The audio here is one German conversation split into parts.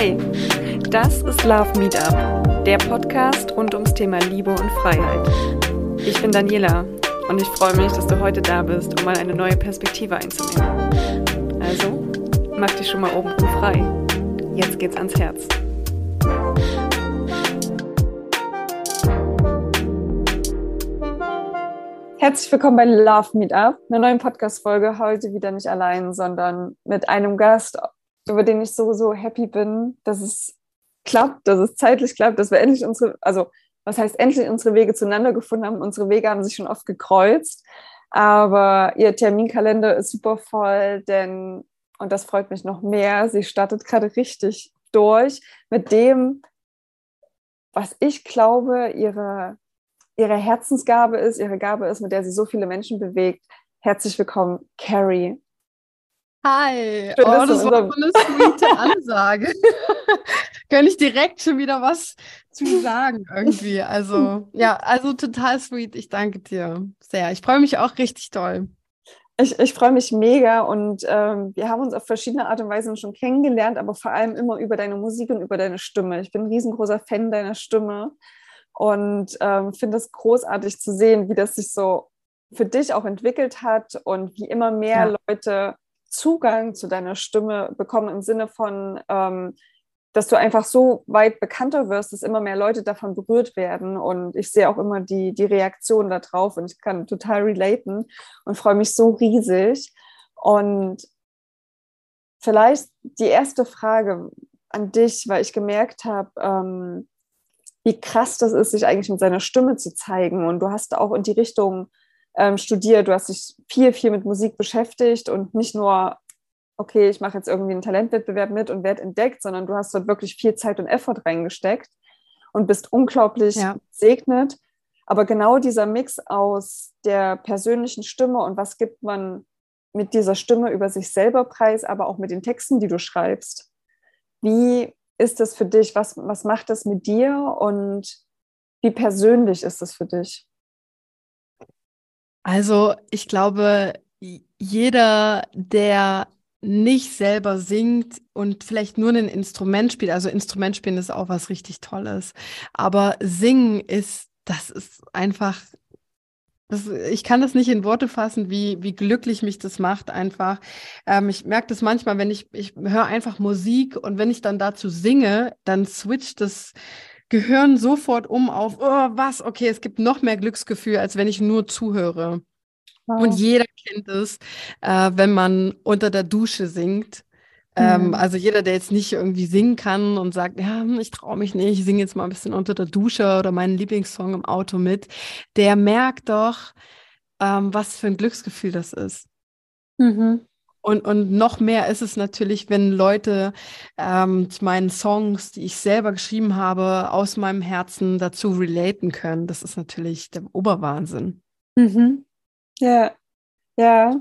Hey, das ist Love Meetup, der Podcast rund ums Thema Liebe und Freiheit. Ich bin Daniela und ich freue mich, dass du heute da bist, um mal eine neue Perspektive einzunehmen. Also, mach dich schon mal oben frei. Jetzt geht's ans Herz. Herzlich willkommen bei Love Meetup, einer neuen Podcast-Folge. Heute wieder nicht allein, sondern mit einem Gast, über den ich so, so happy bin, dass es klappt, dass es zeitlich klappt, dass wir endlich unsere, also was heißt endlich unsere Wege zueinander gefunden haben. Unsere Wege haben sich schon oft gekreuzt, aber ihr Terminkalender ist super voll, denn, und das freut mich noch mehr, sie startet gerade richtig durch mit dem, was ich glaube, ihre ihre Herzensgabe ist, ihre Gabe ist, mit der sie so viele Menschen bewegt. Herzlich willkommen, Carrie. Hi, Schön, oh, das war eine sweete Ansage. Könnte ich direkt schon wieder was zu sagen irgendwie. Also, ja, also total sweet. Ich danke dir sehr. Ich freue mich auch richtig toll. Ich, ich freue mich mega und ähm, wir haben uns auf verschiedene Art und Weise schon kennengelernt, aber vor allem immer über deine Musik und über deine Stimme. Ich bin ein riesengroßer Fan deiner Stimme und ähm, finde es großartig zu sehen, wie das sich so für dich auch entwickelt hat und wie immer mehr ja. Leute Zugang zu deiner Stimme bekommen im Sinne von, ähm, dass du einfach so weit bekannter wirst, dass immer mehr Leute davon berührt werden. Und ich sehe auch immer die, die Reaktion darauf und ich kann total relaten und freue mich so riesig. Und vielleicht die erste Frage an dich, weil ich gemerkt habe, ähm, wie krass das ist, sich eigentlich mit seiner Stimme zu zeigen. Und du hast auch in die Richtung ähm, studiert, du hast dich viel, viel mit Musik beschäftigt und nicht nur, okay, ich mache jetzt irgendwie einen Talentwettbewerb mit und werde entdeckt, sondern du hast dort wirklich viel Zeit und Effort reingesteckt und bist unglaublich ja. gesegnet. Aber genau dieser Mix aus der persönlichen Stimme und was gibt man mit dieser Stimme über sich selber preis, aber auch mit den Texten, die du schreibst. Wie ist das für dich? Was, was macht das mit dir und wie persönlich ist das für dich? Also ich glaube, jeder, der nicht selber singt und vielleicht nur ein Instrument spielt, also Instrument spielen ist auch was richtig Tolles, aber singen ist, das ist einfach das, ich kann das nicht in Worte fassen, wie, wie glücklich mich das macht einfach. Ähm, ich merke das manchmal, wenn ich, ich höre einfach Musik und wenn ich dann dazu singe, dann switcht das Gehirn sofort um auf, oh, was, okay, es gibt noch mehr Glücksgefühl, als wenn ich nur zuhöre. Wow. Und jeder kennt es, äh, wenn man unter der Dusche singt ähm, mhm. also jeder, der jetzt nicht irgendwie singen kann und sagt, ja, ich traue mich nicht, ich singe jetzt mal ein bisschen unter der Dusche oder meinen Lieblingssong im Auto mit, der merkt doch, ähm, was für ein Glücksgefühl das ist. Mhm. Und, und noch mehr ist es natürlich, wenn Leute ähm, zu meinen Songs, die ich selber geschrieben habe, aus meinem Herzen dazu relaten können. Das ist natürlich der Oberwahnsinn. Mhm. Ja, ja.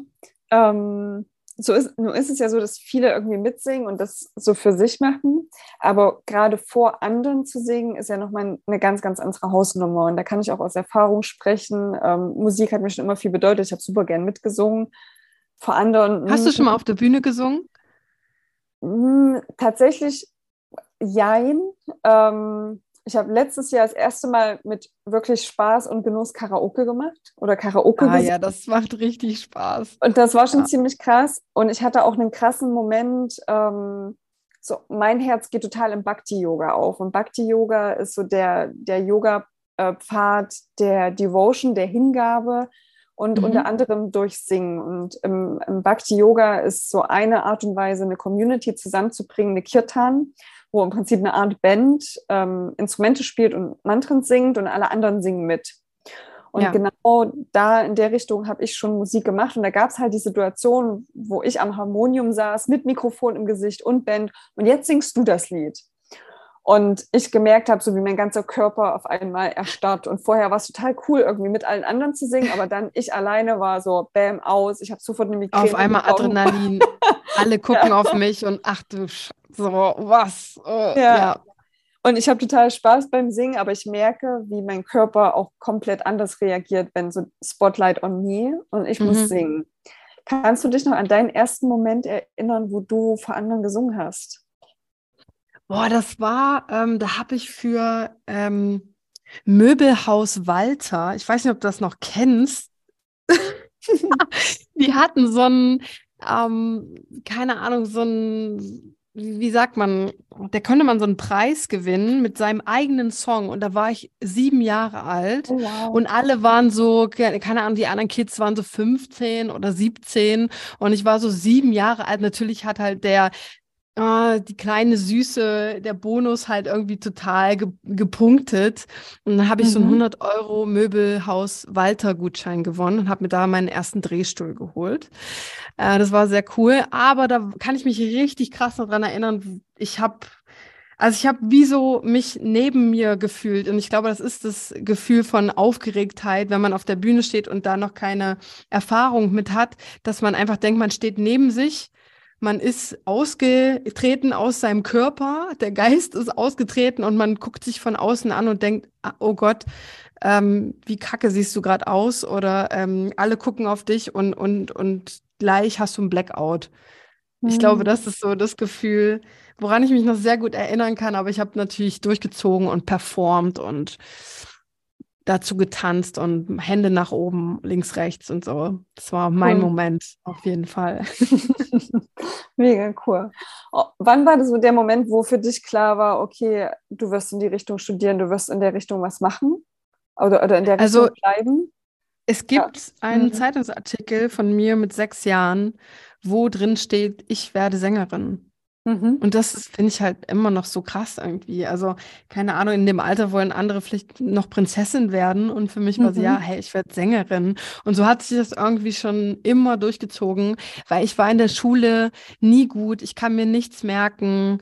Ähm, so ist, nun ist es ja so, dass viele irgendwie mitsingen und das so für sich machen. Aber gerade vor anderen zu singen, ist ja nochmal eine ganz, ganz andere Hausnummer. Und da kann ich auch aus Erfahrung sprechen. Ähm, Musik hat mir schon immer viel bedeutet. Ich habe super gern mitgesungen. Vor anderen. Hast du schon mal auf der Bühne gesungen? Hm, tatsächlich, jein. Ähm, ich habe letztes Jahr das erste Mal mit wirklich Spaß und Genuss Karaoke gemacht oder Karaoke. Ah gesungen. ja, das macht richtig Spaß. Und das war schon ja. ziemlich krass. Und ich hatte auch einen krassen Moment. Ähm, so, mein Herz geht total im Bhakti-Yoga auf. Und Bhakti-Yoga ist so der, der Yoga-Pfad der Devotion, der Hingabe und mhm. unter anderem durch Singen. Und im, im Bhakti-Yoga ist so eine Art und Weise, eine Community zusammenzubringen, eine Kirtan wo im Prinzip eine Art Band ähm, Instrumente spielt und Mantren singt und alle anderen singen mit. Und ja. genau da in der Richtung habe ich schon Musik gemacht. Und da gab es halt die Situation, wo ich am Harmonium saß, mit Mikrofon im Gesicht und Band. Und jetzt singst du das Lied. Und ich gemerkt habe, so wie mein ganzer Körper auf einmal erstarrt. Und vorher war es total cool, irgendwie mit allen anderen zu singen, aber dann ich alleine war so, bam, aus. Ich habe sofort eine Migräne. Auf einmal bekommen. Adrenalin. Alle gucken ja. auf mich und ach du Sch so, was? Äh, ja. ja. Und ich habe total Spaß beim Singen, aber ich merke, wie mein Körper auch komplett anders reagiert, wenn so Spotlight on me und ich mhm. muss singen. Kannst du dich noch an deinen ersten Moment erinnern, wo du vor anderen gesungen hast? Boah, das war, ähm, da habe ich für ähm, Möbelhaus Walter, ich weiß nicht, ob du das noch kennst, die hatten so ein, ähm, keine Ahnung, so ein, wie sagt man, da könnte man so einen Preis gewinnen mit seinem eigenen Song. Und da war ich sieben Jahre alt. Oh, wow. Und alle waren so, keine Ahnung, die anderen Kids waren so 15 oder 17. Und ich war so sieben Jahre alt. Natürlich hat halt der oh, die kleine Süße, der Bonus halt irgendwie total ge gepunktet. Und dann habe ich mhm. so einen 100 mhm. Euro Möbelhaus Walter Gutschein gewonnen und habe mir da meinen ersten Drehstuhl geholt. Äh, das war sehr cool. Aber da kann ich mich richtig krass daran erinnern. Ich habe also ich habe wie so mich neben mir gefühlt und ich glaube, das ist das Gefühl von Aufgeregtheit, wenn man auf der Bühne steht und da noch keine Erfahrung mit hat, dass man einfach denkt, man steht neben sich man ist ausgetreten aus seinem Körper, der Geist ist ausgetreten und man guckt sich von außen an und denkt, ah, oh Gott, ähm, wie kacke siehst du gerade aus? Oder ähm, alle gucken auf dich und, und, und gleich hast du ein Blackout. Mhm. Ich glaube, das ist so das Gefühl, woran ich mich noch sehr gut erinnern kann, aber ich habe natürlich durchgezogen und performt und dazu getanzt und Hände nach oben, links, rechts und so. Das war mein cool. Moment auf jeden Fall. Mega cool. Oh, wann war das so der Moment, wo für dich klar war, okay, du wirst in die Richtung studieren, du wirst in der Richtung was machen? Oder, oder in der also, Richtung bleiben? Es gibt ja. einen mhm. Zeitungsartikel von mir mit sechs Jahren, wo drin steht, ich werde Sängerin. Mhm. Und das finde ich halt immer noch so krass irgendwie. Also, keine Ahnung, in dem Alter wollen andere vielleicht noch Prinzessin werden. Und für mich war ja, mhm. hey, ich werde Sängerin. Und so hat sich das irgendwie schon immer durchgezogen, weil ich war in der Schule nie gut. Ich kann mir nichts merken.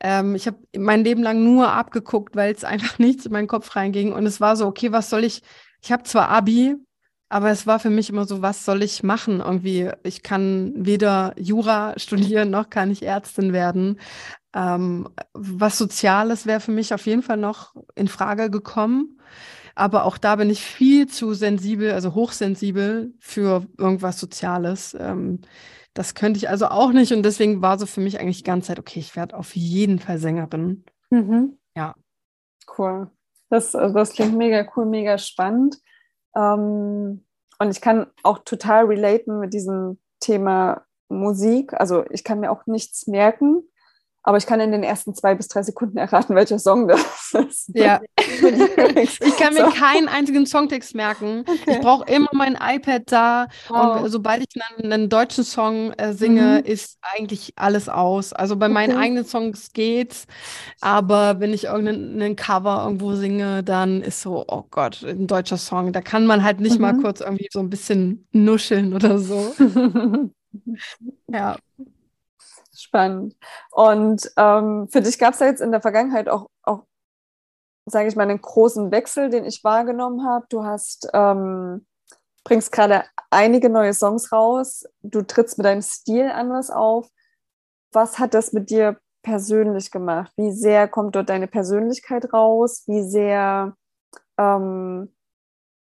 Ähm, ich habe mein Leben lang nur abgeguckt, weil es einfach nichts in meinen Kopf reinging. Und es war so, okay, was soll ich? Ich habe zwar Abi, aber es war für mich immer so, was soll ich machen? Irgendwie, ich kann weder Jura studieren, noch kann ich Ärztin werden. Ähm, was Soziales wäre für mich auf jeden Fall noch in Frage gekommen. Aber auch da bin ich viel zu sensibel, also hochsensibel für irgendwas Soziales. Ähm, das könnte ich also auch nicht. Und deswegen war so für mich eigentlich die ganze Zeit, okay, ich werde auf jeden Fall Sängerin. Mhm. Ja. Cool. Das, das klingt mega cool, mega spannend. Ähm, und ich kann auch total relaten mit diesem Thema Musik. Also ich kann mir auch nichts merken, aber ich kann in den ersten zwei bis drei Sekunden erraten, welcher Song das ist. Ja. ich kann mir so. keinen einzigen Songtext merken. Okay. Ich brauche immer mein iPad da wow. und sobald ich einen, einen deutschen Song äh, singe, mhm. ist eigentlich alles aus. Also bei okay. meinen eigenen Songs geht's, aber wenn ich irgendeinen Cover irgendwo singe, dann ist so, oh Gott, ein deutscher Song. Da kann man halt nicht mhm. mal kurz irgendwie so ein bisschen nuscheln oder so. ja. Spannend. Und ähm, für dich gab es ja jetzt in der Vergangenheit auch, auch sage ich mal, einen großen Wechsel, den ich wahrgenommen habe. Du hast, ähm, bringst gerade einige neue Songs raus. Du trittst mit deinem Stil anders auf. Was hat das mit dir persönlich gemacht? Wie sehr kommt dort deine Persönlichkeit raus? Wie sehr ähm,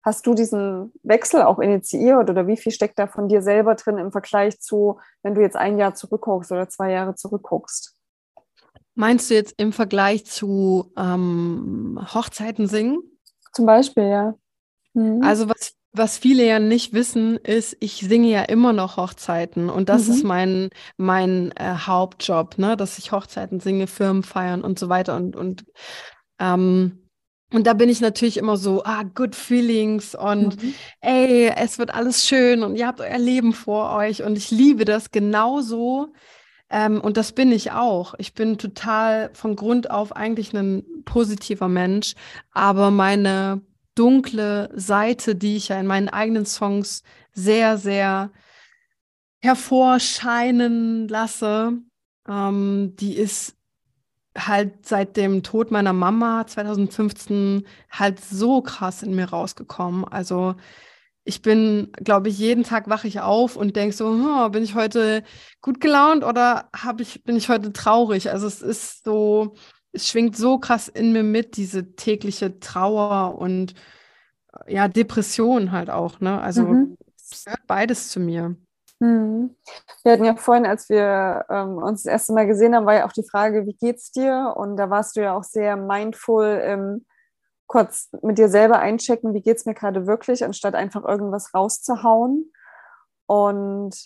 Hast du diesen Wechsel auch initiiert oder wie viel steckt da von dir selber drin im Vergleich zu, wenn du jetzt ein Jahr zurückguckst oder zwei Jahre zurückguckst? Meinst du jetzt im Vergleich zu ähm, Hochzeiten singen? Zum Beispiel, ja. Mhm. Also was, was viele ja nicht wissen, ist, ich singe ja immer noch Hochzeiten und das mhm. ist mein, mein äh, Hauptjob, ne? dass ich Hochzeiten singe, Firmen feiern und so weiter und, und ähm, und da bin ich natürlich immer so, ah, good feelings und mhm. ey, es wird alles schön und ihr habt euer Leben vor euch und ich liebe das genauso. Ähm, und das bin ich auch. Ich bin total von Grund auf eigentlich ein positiver Mensch, aber meine dunkle Seite, die ich ja in meinen eigenen Songs sehr, sehr hervorscheinen lasse, ähm, die ist halt seit dem Tod meiner Mama 2015 halt so krass in mir rausgekommen. Also ich bin, glaube ich, jeden Tag wache ich auf und denke so, hm, bin ich heute gut gelaunt oder hab ich, bin ich heute traurig? Also es ist so, es schwingt so krass in mir mit, diese tägliche Trauer und ja, Depression halt auch, ne? Also mhm. es gehört beides zu mir. Mhm. Wir hatten ja vorhin, als wir ähm, uns das erste Mal gesehen haben, war ja auch die Frage, wie geht's dir? Und da warst du ja auch sehr mindful im kurz mit dir selber einchecken, wie geht's mir gerade wirklich, anstatt einfach irgendwas rauszuhauen. Und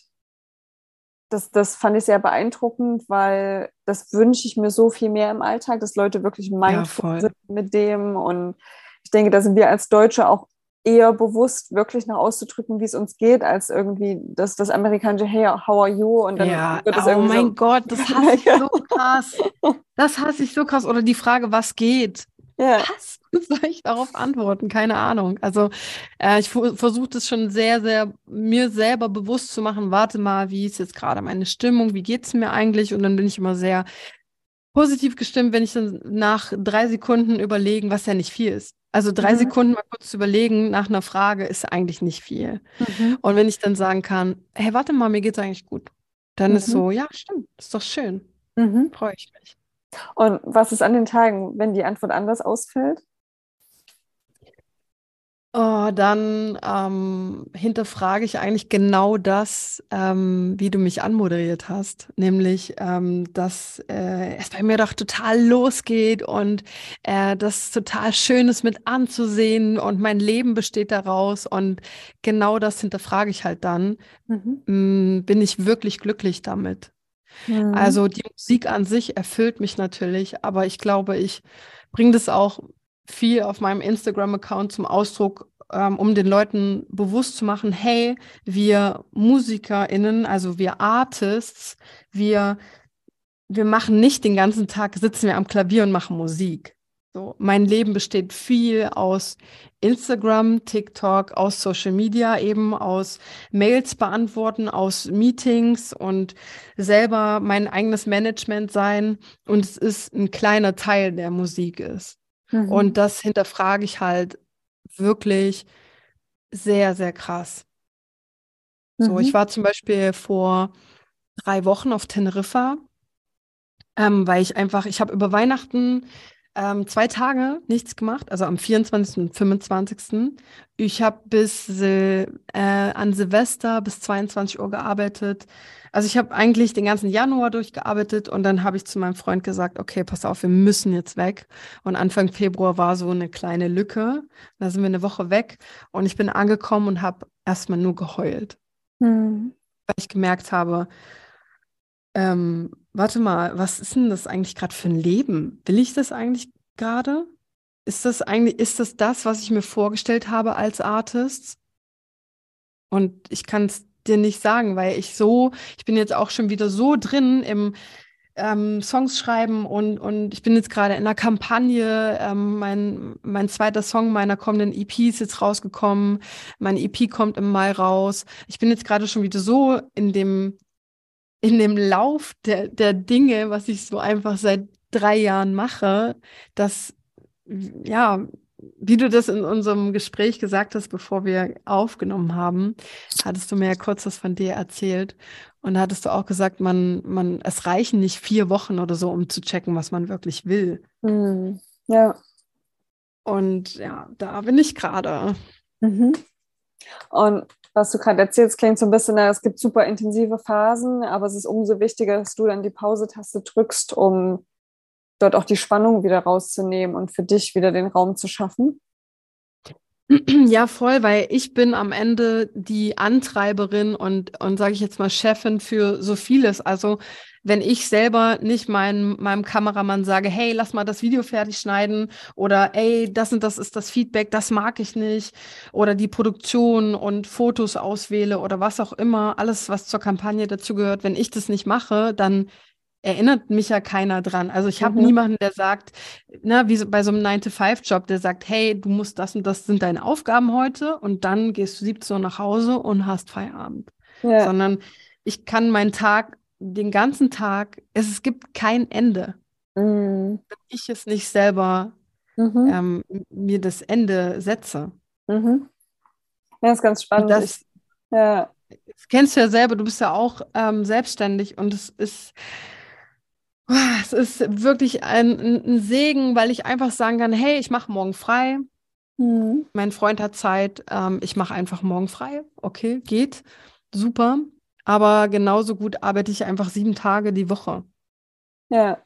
das, das fand ich sehr beeindruckend, weil das wünsche ich mir so viel mehr im Alltag, dass Leute wirklich mindful ja, sind mit dem. Und ich denke, da sind wir als Deutsche auch eher bewusst, wirklich nach auszudrücken, wie es uns geht, als irgendwie das, das amerikanische Hey, how are you? Und dann ja, wird es oh mein so Gott, das hasse ich so krass. Das hasse ich so krass. Oder die Frage, was geht? Ja. Was soll ich darauf antworten? Keine Ahnung. Also äh, ich versuche das schon sehr, sehr mir selber bewusst zu machen. Warte mal, wie ist jetzt gerade meine Stimmung? Wie geht es mir eigentlich? Und dann bin ich immer sehr positiv gestimmt, wenn ich dann nach drei Sekunden überlegen, was ja nicht viel ist. Also drei mhm. Sekunden mal kurz zu überlegen nach einer Frage ist eigentlich nicht viel. Mhm. Und wenn ich dann sagen kann, hey, warte mal, mir geht's eigentlich gut, dann mhm. ist so, ja, stimmt, ist doch schön. Mhm. Freue ich mich. Und was ist an den Tagen, wenn die Antwort anders ausfällt? Oh, dann ähm, hinterfrage ich eigentlich genau das, ähm, wie du mich anmoderiert hast, nämlich, ähm, dass äh, es bei mir doch total losgeht und äh, das total schön ist mit anzusehen und mein Leben besteht daraus und genau das hinterfrage ich halt dann. Mhm. Mh, mm, bin ich wirklich glücklich damit? Mhm. Also die Musik an sich erfüllt mich natürlich, aber ich glaube, ich bringe das auch viel auf meinem Instagram-Account zum Ausdruck, ähm, um den Leuten bewusst zu machen, hey, wir MusikerInnen, also wir Artists, wir, wir machen nicht den ganzen Tag, sitzen wir am Klavier und machen Musik. So, mein Leben besteht viel aus Instagram, TikTok, aus Social Media, eben aus Mails beantworten, aus Meetings und selber mein eigenes Management sein. Und es ist ein kleiner Teil der Musik ist. Mhm. Und das hinterfrage ich halt wirklich sehr, sehr krass. Mhm. So, ich mhm. war zum Beispiel vor drei Wochen auf Teneriffa, ähm, weil ich einfach, ich habe über Weihnachten ähm, zwei Tage nichts gemacht, also am 24. und 25. Ich habe bis äh, an Silvester bis 22 Uhr gearbeitet. Also ich habe eigentlich den ganzen Januar durchgearbeitet und dann habe ich zu meinem Freund gesagt, okay, pass auf, wir müssen jetzt weg. Und Anfang Februar war so eine kleine Lücke. Da sind wir eine Woche weg und ich bin angekommen und habe erstmal nur geheult. Mhm. Weil ich gemerkt habe, ähm, warte mal, was ist denn das eigentlich gerade für ein Leben? Will ich das eigentlich gerade? Ist das eigentlich, ist das das, was ich mir vorgestellt habe als Artist? Und ich kann es dir nicht sagen, weil ich so, ich bin jetzt auch schon wieder so drin im ähm, Songs schreiben und, und ich bin jetzt gerade in einer Kampagne. Ähm, mein, mein zweiter Song meiner kommenden EP ist jetzt rausgekommen. Mein EP kommt im Mai raus. Ich bin jetzt gerade schon wieder so in dem, in dem Lauf der, der Dinge, was ich so einfach seit drei Jahren mache, dass ja, wie du das in unserem Gespräch gesagt hast, bevor wir aufgenommen haben, hattest du mir ja kurz was von dir erzählt. Und da hattest du auch gesagt, man, man, es reichen nicht vier Wochen oder so, um zu checken, was man wirklich will. Mhm. Ja. Und ja, da bin ich gerade. Mhm. Und was du gerade erzählst, klingt so ein bisschen, es gibt super intensive Phasen, aber es ist umso wichtiger, dass du dann die Pause-Taste drückst, um dort auch die Spannung wieder rauszunehmen und für dich wieder den Raum zu schaffen? Ja, voll, weil ich bin am Ende die Antreiberin und, und sage ich jetzt mal Chefin für so vieles. Also wenn ich selber nicht mein, meinem Kameramann sage, hey, lass mal das Video fertig schneiden oder ey, das und das ist das Feedback, das mag ich nicht oder die Produktion und Fotos auswähle oder was auch immer, alles, was zur Kampagne dazu gehört, wenn ich das nicht mache, dann erinnert mich ja keiner dran. Also ich habe mhm. niemanden, der sagt, na, wie so bei so einem 9-to-5-Job, der sagt, hey, du musst das und das sind deine Aufgaben heute und dann gehst du 17 Uhr nach Hause und hast Feierabend. Ja. Sondern ich kann meinen Tag, den ganzen Tag, es, es gibt kein Ende. Mhm. Wenn ich es nicht selber mhm. ähm, mir das Ende setze. Mhm. Ja, das ist ganz spannend. Das, ich, ja. das kennst du ja selber, du bist ja auch ähm, selbstständig und es ist es ist wirklich ein, ein, Segen, weil ich einfach sagen kann, hey, ich mache morgen frei. Mhm. Mein Freund hat Zeit, ähm, ich mache einfach morgen frei. Okay, geht. Super. Aber genauso gut arbeite ich einfach sieben Tage die Woche. Ja.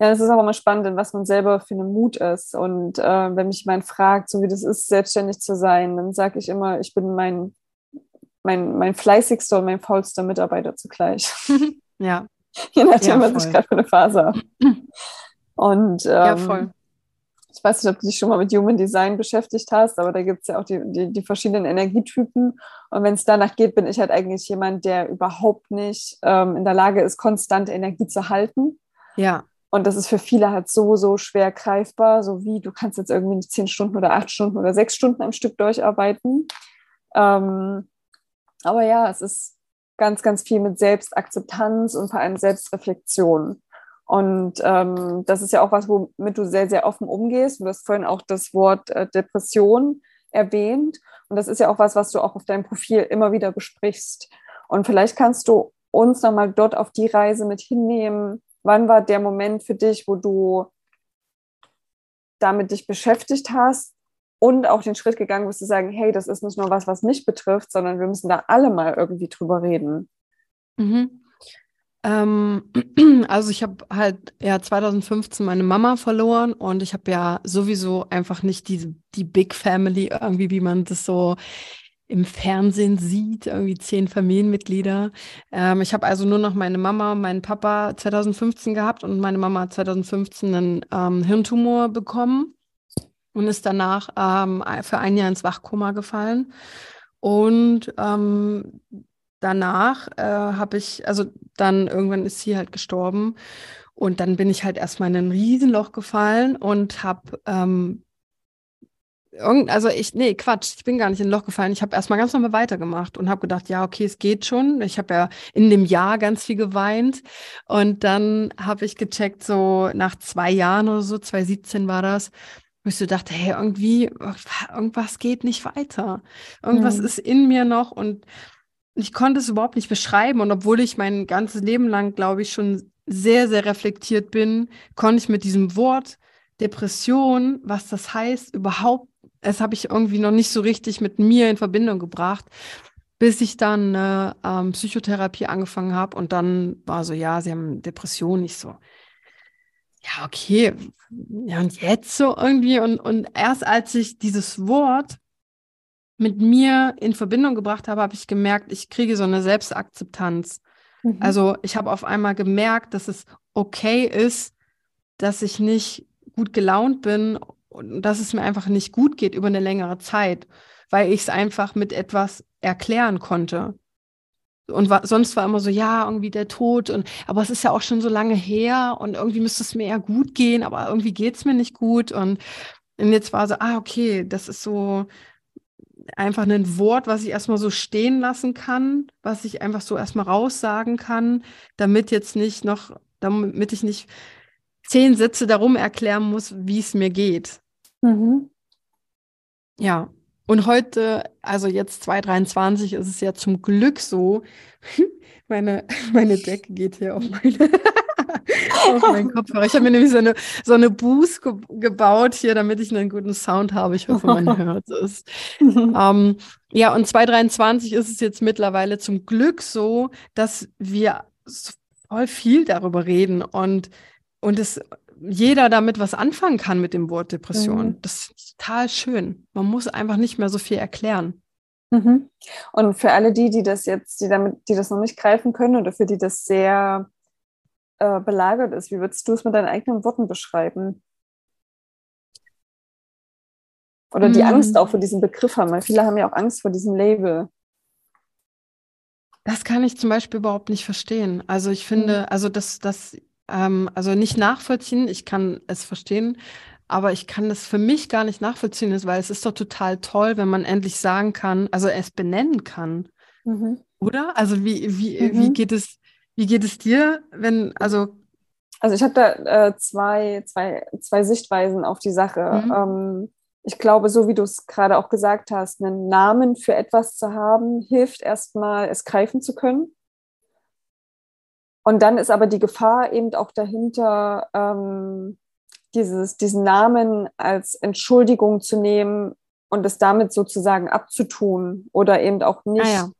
Ja, das ist auch immer spannend, was man selber für einen Mut ist. Und äh, wenn mich jemand fragt, so wie das ist, selbstständig zu sein, dann sage ich immer, ich bin mein, mein, mein fleißigster und mein faulster Mitarbeiter zugleich. ja. Je nachdem, ja, was ich gerade für eine Phase habe. Und ähm, ja, voll ich weiß nicht, ob du dich schon mal mit Human Design beschäftigt hast, aber da gibt es ja auch die, die, die, verschiedenen Energietypen. Und wenn es danach geht, bin ich halt eigentlich jemand, der überhaupt nicht ähm, in der Lage ist, konstante Energie zu halten. Ja. Und das ist für viele halt so, so schwer greifbar, so wie du kannst jetzt irgendwie nicht zehn Stunden oder acht Stunden oder sechs Stunden am Stück durcharbeiten. Ähm, aber ja, es ist ganz, ganz viel mit Selbstakzeptanz und vor allem Selbstreflexion. Und ähm, das ist ja auch was, womit du sehr, sehr offen umgehst. Du hast vorhin auch das Wort äh, Depression erwähnt. Und das ist ja auch was, was du auch auf deinem Profil immer wieder besprichst. Und vielleicht kannst du uns nochmal dort auf die Reise mit hinnehmen. Wann war der Moment für dich, wo du damit dich beschäftigt hast und auch den Schritt gegangen bist zu sagen, hey, das ist nicht nur was, was mich betrifft, sondern wir müssen da alle mal irgendwie drüber reden. Mhm. Ähm, also ich habe halt ja 2015 meine Mama verloren und ich habe ja sowieso einfach nicht diese die Big Family irgendwie, wie man das so im Fernsehen sieht, irgendwie zehn Familienmitglieder. Ähm, ich habe also nur noch meine Mama und meinen Papa 2015 gehabt und meine Mama hat 2015 einen ähm, Hirntumor bekommen und ist danach ähm, für ein Jahr ins Wachkoma gefallen. Und ähm, danach äh, habe ich, also dann irgendwann ist sie halt gestorben und dann bin ich halt erstmal in ein Riesenloch gefallen und habe ähm, also ich, nee, Quatsch, ich bin gar nicht in ein Loch gefallen. Ich habe erstmal ganz normal weitergemacht und habe gedacht, ja, okay, es geht schon. Ich habe ja in dem Jahr ganz viel geweint. Und dann habe ich gecheckt, so nach zwei Jahren oder so, 2017 war das, wo ich so dachte, hey, irgendwie, irgendwas geht nicht weiter. Irgendwas mhm. ist in mir noch und ich konnte es überhaupt nicht beschreiben. Und obwohl ich mein ganzes Leben lang, glaube ich, schon sehr, sehr reflektiert bin, konnte ich mit diesem Wort Depression, was das heißt, überhaupt, es habe ich irgendwie noch nicht so richtig mit mir in Verbindung gebracht, bis ich dann äh, ähm, Psychotherapie angefangen habe. Und dann war so, ja, sie haben Depression, nicht so. Ja, okay. Ja, und jetzt so irgendwie. Und, und erst als ich dieses Wort mit mir in Verbindung gebracht habe, habe ich gemerkt, ich kriege so eine Selbstakzeptanz. Mhm. Also ich habe auf einmal gemerkt, dass es okay ist, dass ich nicht gut gelaunt bin und dass es mir einfach nicht gut geht über eine längere Zeit, weil ich es einfach mit etwas erklären konnte. Und war, sonst war immer so, ja, irgendwie der Tod und aber es ist ja auch schon so lange her und irgendwie müsste es mir ja gut gehen, aber irgendwie geht es mir nicht gut. Und, und jetzt war so, ah, okay, das ist so, einfach ein Wort, was ich erstmal so stehen lassen kann, was ich einfach so erstmal raussagen kann, damit jetzt nicht noch, damit ich nicht zehn Sätze darum erklären muss, wie es mir geht. Mhm. Ja, und heute, also jetzt 2023, ist es ja zum Glück so, meine, meine Decke geht hier auf meine auf meinen Kopfhörer. Ich habe mir nämlich so eine, so eine Boost ge gebaut hier, damit ich einen guten Sound habe. Ich hoffe, man hört es. ähm, ja, und 2023 ist es jetzt mittlerweile zum Glück so, dass wir voll viel darüber reden und, und es jeder damit was anfangen kann mit dem Wort Depression. Mhm. Das ist total schön. Man muss einfach nicht mehr so viel erklären. Mhm. Und für alle die, die das jetzt, die damit, die das noch nicht greifen können oder für die das sehr äh, belagert ist. Wie würdest du es mit deinen eigenen Worten beschreiben? Oder die mm. Angst auch vor diesem Begriff haben, weil viele haben ja auch Angst vor diesem Label. Das kann ich zum Beispiel überhaupt nicht verstehen. Also ich finde, mhm. also das, das, ähm, also nicht nachvollziehen, ich kann es verstehen, aber ich kann das für mich gar nicht nachvollziehen, weil es ist doch total toll, wenn man endlich sagen kann, also es benennen kann. Mhm. Oder? Also wie, wie, mhm. wie geht es, wie geht es dir, wenn, also. Also ich habe da äh, zwei, zwei, zwei Sichtweisen auf die Sache. Mhm. Ähm, ich glaube, so wie du es gerade auch gesagt hast, einen Namen für etwas zu haben, hilft erstmal, es greifen zu können. Und dann ist aber die Gefahr eben auch dahinter, ähm, dieses, diesen Namen als Entschuldigung zu nehmen und es damit sozusagen abzutun oder eben auch nicht ah, ja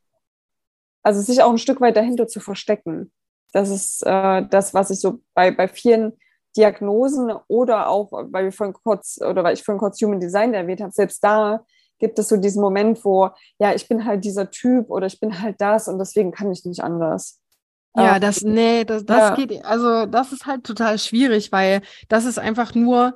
also sich auch ein Stück weit dahinter zu verstecken. Das ist äh, das, was ich so bei, bei vielen Diagnosen oder auch, weil wir vorhin kurz, oder weil ich vorhin kurz Human Design erwähnt habe, selbst da gibt es so diesen Moment, wo, ja, ich bin halt dieser Typ oder ich bin halt das und deswegen kann ich nicht anders. Ja, das, nee, das, das ja. geht, also das ist halt total schwierig, weil das ist einfach nur,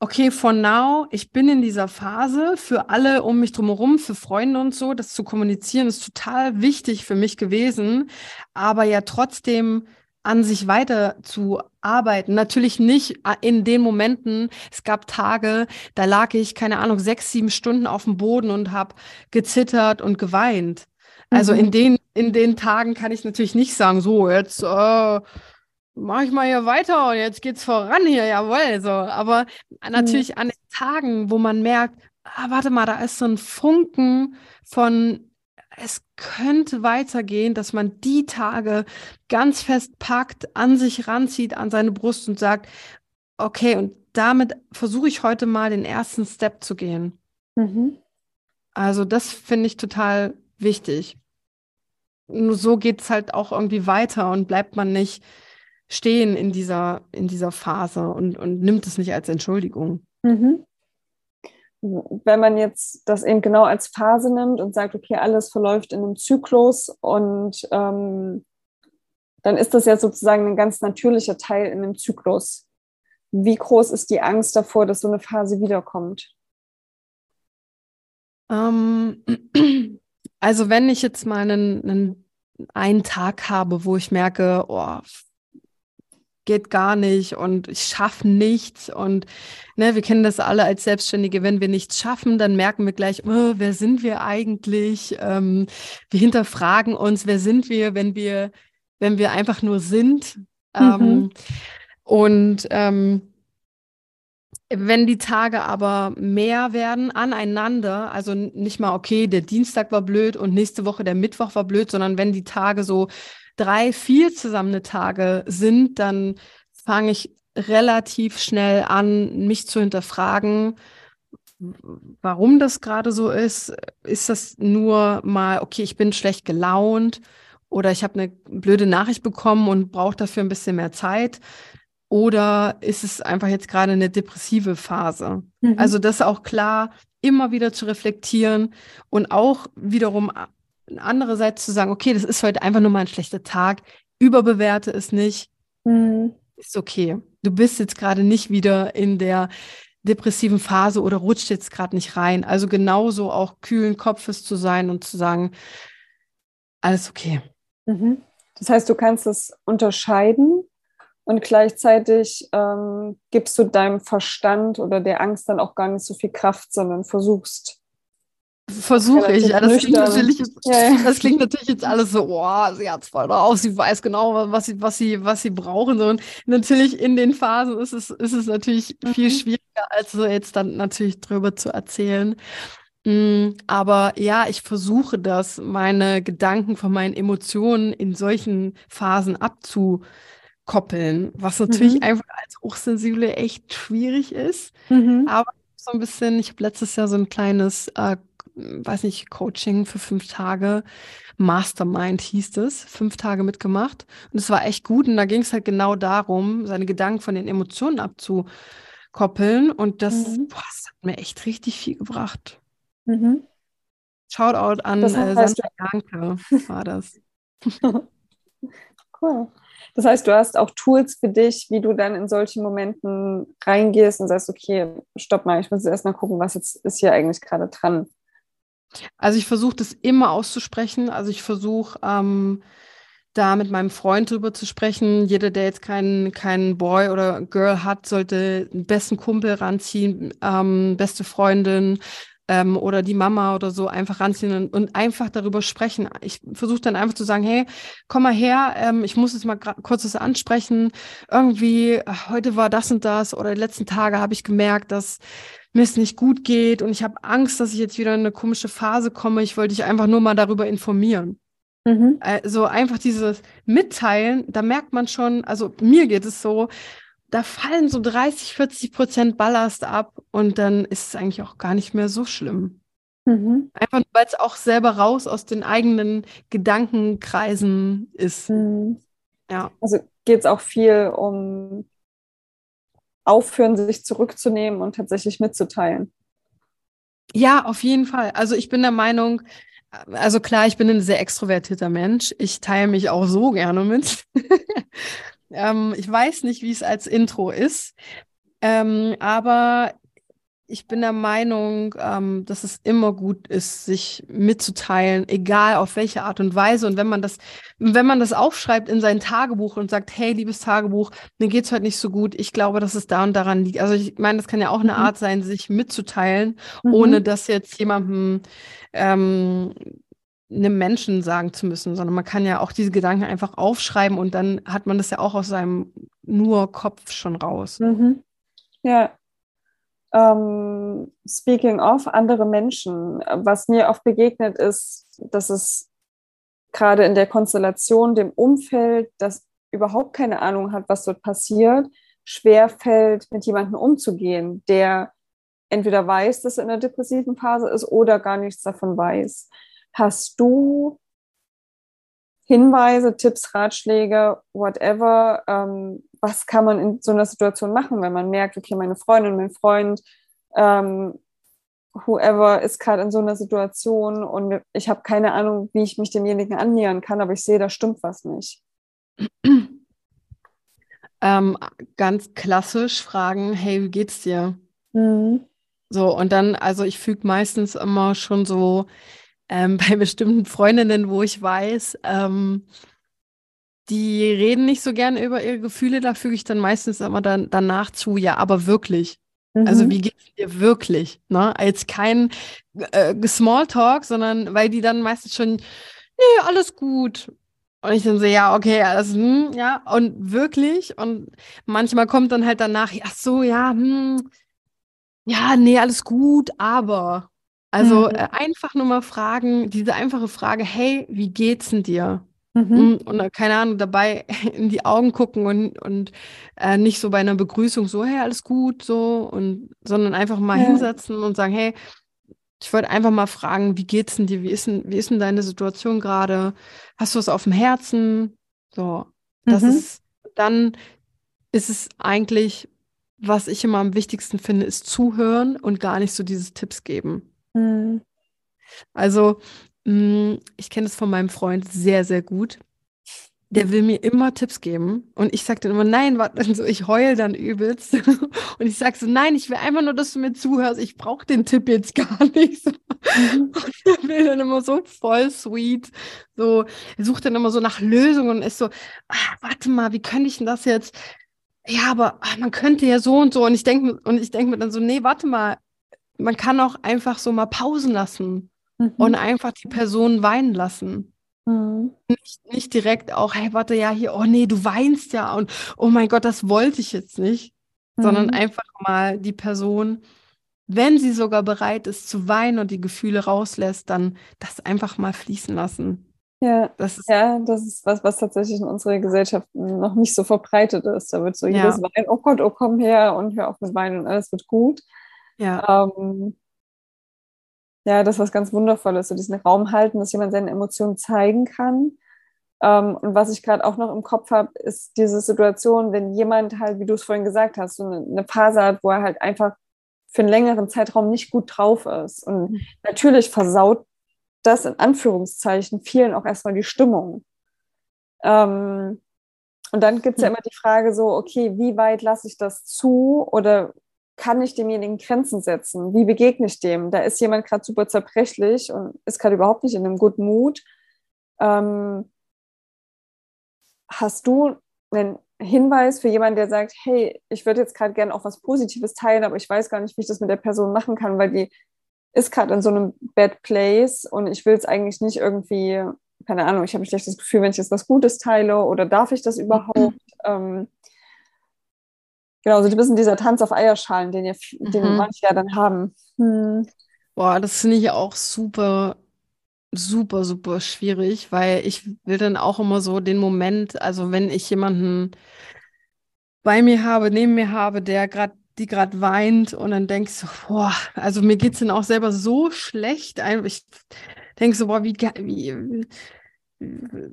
okay, for now, ich bin in dieser Phase für alle um mich drumherum, für Freunde und so, das zu kommunizieren ist total wichtig für mich gewesen, aber ja trotzdem an sich weiter zu arbeiten. Natürlich nicht äh, in den Momenten. Es gab Tage, da lag ich, keine Ahnung, sechs, sieben Stunden auf dem Boden und habe gezittert und geweint. Also mhm. in, den, in den Tagen kann ich natürlich nicht sagen, so, jetzt äh, mache ich mal hier weiter und jetzt geht's voran hier, jawohl. So. Aber natürlich mhm. an den Tagen, wo man merkt, ah, warte mal, da ist so ein Funken von es könnte weitergehen, dass man die Tage ganz fest packt, an sich ranzieht, an seine Brust und sagt, okay, und damit versuche ich heute mal den ersten Step zu gehen. Mhm. Also das finde ich total wichtig. Nur so geht es halt auch irgendwie weiter und bleibt man nicht stehen in dieser, in dieser Phase und, und nimmt es nicht als Entschuldigung. Mhm wenn man jetzt das eben genau als Phase nimmt und sagt, okay, alles verläuft in einem Zyklus und ähm, dann ist das ja sozusagen ein ganz natürlicher Teil in einem Zyklus. Wie groß ist die Angst davor, dass so eine Phase wiederkommt? Ähm, also wenn ich jetzt mal einen, einen, einen Tag habe, wo ich merke, oh, geht gar nicht und ich schaffe nichts. Und ne, wir kennen das alle als Selbstständige, wenn wir nichts schaffen, dann merken wir gleich, oh, wer sind wir eigentlich? Ähm, wir hinterfragen uns, wer sind wir, wenn wir, wenn wir einfach nur sind. Mhm. Ähm, und ähm, wenn die Tage aber mehr werden aneinander, also nicht mal, okay, der Dienstag war blöd und nächste Woche der Mittwoch war blöd, sondern wenn die Tage so drei, vier zusammene Tage sind, dann fange ich relativ schnell an, mich zu hinterfragen, warum das gerade so ist. Ist das nur mal, okay, ich bin schlecht gelaunt oder ich habe eine blöde Nachricht bekommen und brauche dafür ein bisschen mehr Zeit? Oder ist es einfach jetzt gerade eine depressive Phase? Mhm. Also das auch klar immer wieder zu reflektieren und auch wiederum andererseits zu sagen, okay, das ist heute einfach nur mal ein schlechter Tag, überbewerte es nicht, mhm. ist okay. Du bist jetzt gerade nicht wieder in der depressiven Phase oder rutscht jetzt gerade nicht rein. Also genauso auch kühlen Kopfes zu sein und zu sagen, alles okay. Mhm. Das heißt, du kannst es unterscheiden und gleichzeitig ähm, gibst du deinem Verstand oder der Angst dann auch gar nicht so viel Kraft, sondern versuchst Versuche ich. Ja, das, klingt natürlich, ja, ja. das klingt natürlich jetzt alles so, oh, sie hat es voll drauf, sie weiß genau, was sie, was sie, was sie brauchen. Und natürlich in den Phasen ist es, ist es natürlich mhm. viel schwieriger, als so jetzt dann natürlich drüber zu erzählen. Mm, aber ja, ich versuche das, meine Gedanken von meinen Emotionen in solchen Phasen abzukoppeln, was natürlich mhm. einfach als Hochsensible echt schwierig ist. Mhm. Aber so ein bisschen, ich habe letztes Jahr so ein kleines äh, weiß nicht, Coaching für fünf Tage. Mastermind hieß es, fünf Tage mitgemacht. Und es war echt gut. Und da ging es halt genau darum, seine Gedanken von den Emotionen abzukoppeln. Und das, mhm. boah, das hat mir echt richtig viel gebracht. Mhm. Shoutout an das heißt, äh, Sandra Janke war das. cool. Das heißt, du hast auch Tools für dich, wie du dann in solchen Momenten reingehst und sagst, okay, stopp mal, ich muss erst mal gucken, was jetzt ist hier eigentlich gerade dran. Also ich versuche das immer auszusprechen. Also ich versuche ähm, da mit meinem Freund drüber zu sprechen. Jeder, der jetzt keinen keinen Boy oder Girl hat, sollte einen besten Kumpel ranziehen, ähm, beste Freundin ähm, oder die Mama oder so einfach ranziehen und, und einfach darüber sprechen. Ich versuche dann einfach zu sagen, hey, komm mal her, ähm, ich muss jetzt mal kurz das ansprechen. Irgendwie, heute war das und das oder die letzten Tage habe ich gemerkt, dass mir es nicht gut geht und ich habe Angst, dass ich jetzt wieder in eine komische Phase komme. Ich wollte dich einfach nur mal darüber informieren. Mhm. Also einfach dieses Mitteilen, da merkt man schon, also mir geht es so, da fallen so 30, 40 Prozent Ballast ab und dann ist es eigentlich auch gar nicht mehr so schlimm. Mhm. Einfach, weil es auch selber raus aus den eigenen Gedankenkreisen ist. Mhm. Ja. Also geht es auch viel um aufhören, sich zurückzunehmen und tatsächlich mitzuteilen. Ja, auf jeden Fall. Also ich bin der Meinung, also klar, ich bin ein sehr extrovertierter Mensch. Ich teile mich auch so gerne mit. ähm, ich weiß nicht, wie es als Intro ist, ähm, aber ich bin der Meinung, ähm, dass es immer gut ist, sich mitzuteilen, egal auf welche Art und Weise. Und wenn man das, wenn man das aufschreibt in sein Tagebuch und sagt, hey, liebes Tagebuch, mir geht's heute nicht so gut, ich glaube, dass es da und daran liegt. Also ich meine, das kann ja auch eine mhm. Art sein, sich mitzuteilen, mhm. ohne dass jetzt jemandem ähm, einem Menschen sagen zu müssen, sondern man kann ja auch diese Gedanken einfach aufschreiben und dann hat man das ja auch aus seinem nur Kopf schon raus. Mhm. Ja, ähm, speaking of andere Menschen, was mir oft begegnet ist, dass es gerade in der Konstellation, dem Umfeld, das überhaupt keine Ahnung hat, was dort passiert, schwer fällt, mit jemandem umzugehen, der entweder weiß, dass er in einer depressiven Phase ist oder gar nichts davon weiß. Hast du Hinweise, Tipps, Ratschläge, whatever, ähm, was kann man in so einer Situation machen, wenn man merkt, okay, meine Freundin, mein Freund, ähm, whoever ist gerade in so einer Situation und ich habe keine Ahnung, wie ich mich demjenigen annähern kann, aber ich sehe, da stimmt was nicht. Ähm, ganz klassisch fragen, hey, wie geht's dir? Mhm. So, und dann, also ich füge meistens immer schon so ähm, bei bestimmten Freundinnen, wo ich weiß, ähm, die reden nicht so gerne über ihre Gefühle, da füge ich dann meistens immer dann, danach zu, ja, aber wirklich. Also mhm. Also wie geht es dir wirklich? Ne? Als kein äh, Smalltalk, sondern weil die dann meistens schon, nee, alles gut. Und ich dann so, ja, okay, alles, hm, ja, und wirklich. Und manchmal kommt dann halt danach, ach so, ja, hm, ja, nee, alles gut, aber. Also mhm. äh, einfach nur mal fragen, diese einfache Frage, hey, wie geht's denn dir? Mhm. Hm, und keine Ahnung, dabei in die Augen gucken und, und äh, nicht so bei einer Begrüßung so, hey, alles gut, so, und sondern einfach mal ja. hinsetzen und sagen, hey, ich wollte einfach mal fragen, wie geht's denn dir? Wie ist denn, wie ist denn deine Situation gerade? Hast du was auf dem Herzen? So, das mhm. ist, dann ist es eigentlich, was ich immer am wichtigsten finde, ist zuhören und gar nicht so dieses Tipps geben. Mhm. Also, mh, mm, ich kenne es von meinem Freund sehr, sehr gut. Der will mir immer Tipps geben und ich sage dann immer, nein, warte, also ich heul dann übelst und ich sage so, nein, ich will einfach nur, dass du mir zuhörst, ich brauche den Tipp jetzt gar nicht. So. Mhm. Und er will dann immer so voll sweet, so, er sucht dann immer so nach Lösungen und ist so, ach, warte mal, wie könnte ich denn das jetzt? Ja, aber ach, man könnte ja so und so und ich denke und ich denke mir dann so, nee, warte mal, man kann auch einfach so mal pausen lassen mhm. und einfach die Person weinen lassen. Mhm. Nicht, nicht direkt auch, hey, warte, ja, hier, oh nee, du weinst ja und oh mein Gott, das wollte ich jetzt nicht, mhm. sondern einfach mal die Person, wenn sie sogar bereit ist zu weinen und die Gefühle rauslässt, dann das einfach mal fließen lassen. Ja, das ist, ja, das ist was, was tatsächlich in unserer Gesellschaft noch nicht so verbreitet ist. Da wird so ja. jedes Weinen, oh Gott, oh komm her und hör auf mit Weinen und alles wird gut. Ja. Ähm, ja, das ist was ganz Wundervolles, so diesen Raum halten, dass jemand seine Emotionen zeigen kann. Ähm, und was ich gerade auch noch im Kopf habe, ist diese Situation, wenn jemand halt, wie du es vorhin gesagt hast, so eine, eine Phase hat, wo er halt einfach für einen längeren Zeitraum nicht gut drauf ist. Und mhm. natürlich versaut das in Anführungszeichen vielen auch erstmal die Stimmung. Ähm, und dann gibt es ja mhm. immer die Frage so, okay, wie weit lasse ich das zu oder kann ich demjenigen Grenzen setzen? Wie begegne ich dem? Da ist jemand gerade super zerbrechlich und ist gerade überhaupt nicht in einem guten Mut. Ähm, hast du einen Hinweis für jemanden, der sagt, hey, ich würde jetzt gerade gerne auch was Positives teilen, aber ich weiß gar nicht, wie ich das mit der Person machen kann, weil die ist gerade in so einem Bad Place und ich will es eigentlich nicht irgendwie, keine Ahnung, ich habe ein schlechtes Gefühl, wenn ich jetzt was Gutes teile oder darf ich das überhaupt? Ähm, Genau, so ein bisschen dieser Tanz auf Eierschalen, den, ihr, mhm. den manche ja dann haben. Hm. Boah, das finde ich auch super, super, super schwierig, weil ich will dann auch immer so den Moment, also wenn ich jemanden bei mir habe, neben mir habe, der gerade die gerade weint und dann denkst du, boah, also mir geht es dann auch selber so schlecht. Ich denke so, boah, wie, wie,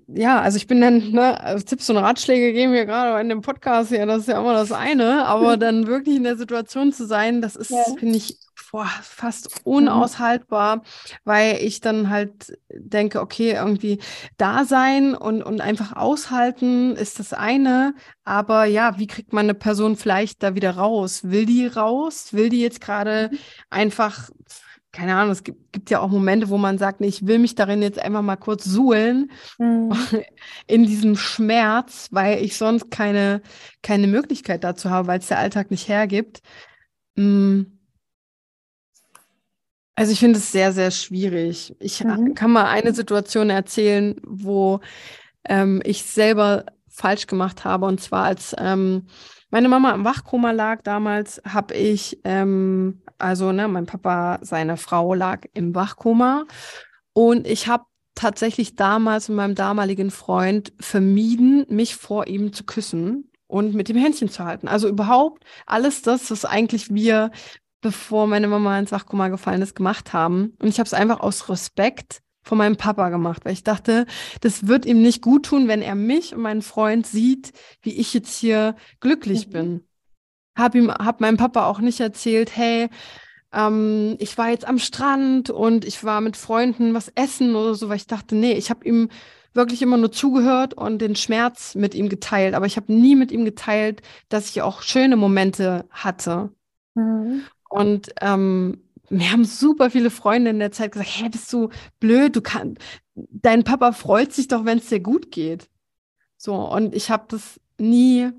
ja, also ich bin dann, ne, also Tipps und Ratschläge geben wir gerade in dem Podcast, ja, das ist ja immer das eine, aber dann wirklich in der Situation zu sein, das ist, ja. finde ich, boah, fast unaushaltbar, mhm. weil ich dann halt denke, okay, irgendwie da sein und, und einfach aushalten ist das eine, aber ja, wie kriegt man eine Person vielleicht da wieder raus? Will die raus? Will die jetzt gerade mhm. einfach keine Ahnung, es gibt, gibt, ja auch Momente, wo man sagt, nee, ich will mich darin jetzt einfach mal kurz suhlen mhm. in diesem Schmerz, weil ich sonst keine, keine Möglichkeit dazu habe, weil es der Alltag nicht hergibt. Mhm. Also ich finde es sehr, sehr schwierig. Ich mhm. kann mal eine Situation erzählen, wo ähm, ich selber falsch gemacht habe. Und zwar als ähm, meine Mama im Wachkoma lag damals, habe ich, ähm, also ne, mein Papa, seine Frau lag im Wachkoma und ich habe tatsächlich damals mit meinem damaligen Freund vermieden, mich vor ihm zu küssen und mit dem Händchen zu halten. Also überhaupt alles das, was eigentlich wir, bevor meine Mama ins Wachkoma gefallen ist, gemacht haben. Und ich habe es einfach aus Respekt von meinem Papa gemacht, weil ich dachte, das wird ihm nicht gut tun, wenn er mich und meinen Freund sieht, wie ich jetzt hier glücklich mhm. bin. Hab ihm, hab meinem Papa auch nicht erzählt, hey, ähm, ich war jetzt am Strand und ich war mit Freunden was essen oder so, weil ich dachte, nee, ich habe ihm wirklich immer nur zugehört und den Schmerz mit ihm geteilt, aber ich habe nie mit ihm geteilt, dass ich auch schöne Momente hatte. Mhm. Und ähm, mir haben super viele Freunde in der Zeit gesagt, hey, bist du blöd, du kannst, dein Papa freut sich doch, wenn es dir gut geht. So, und ich habe das nie,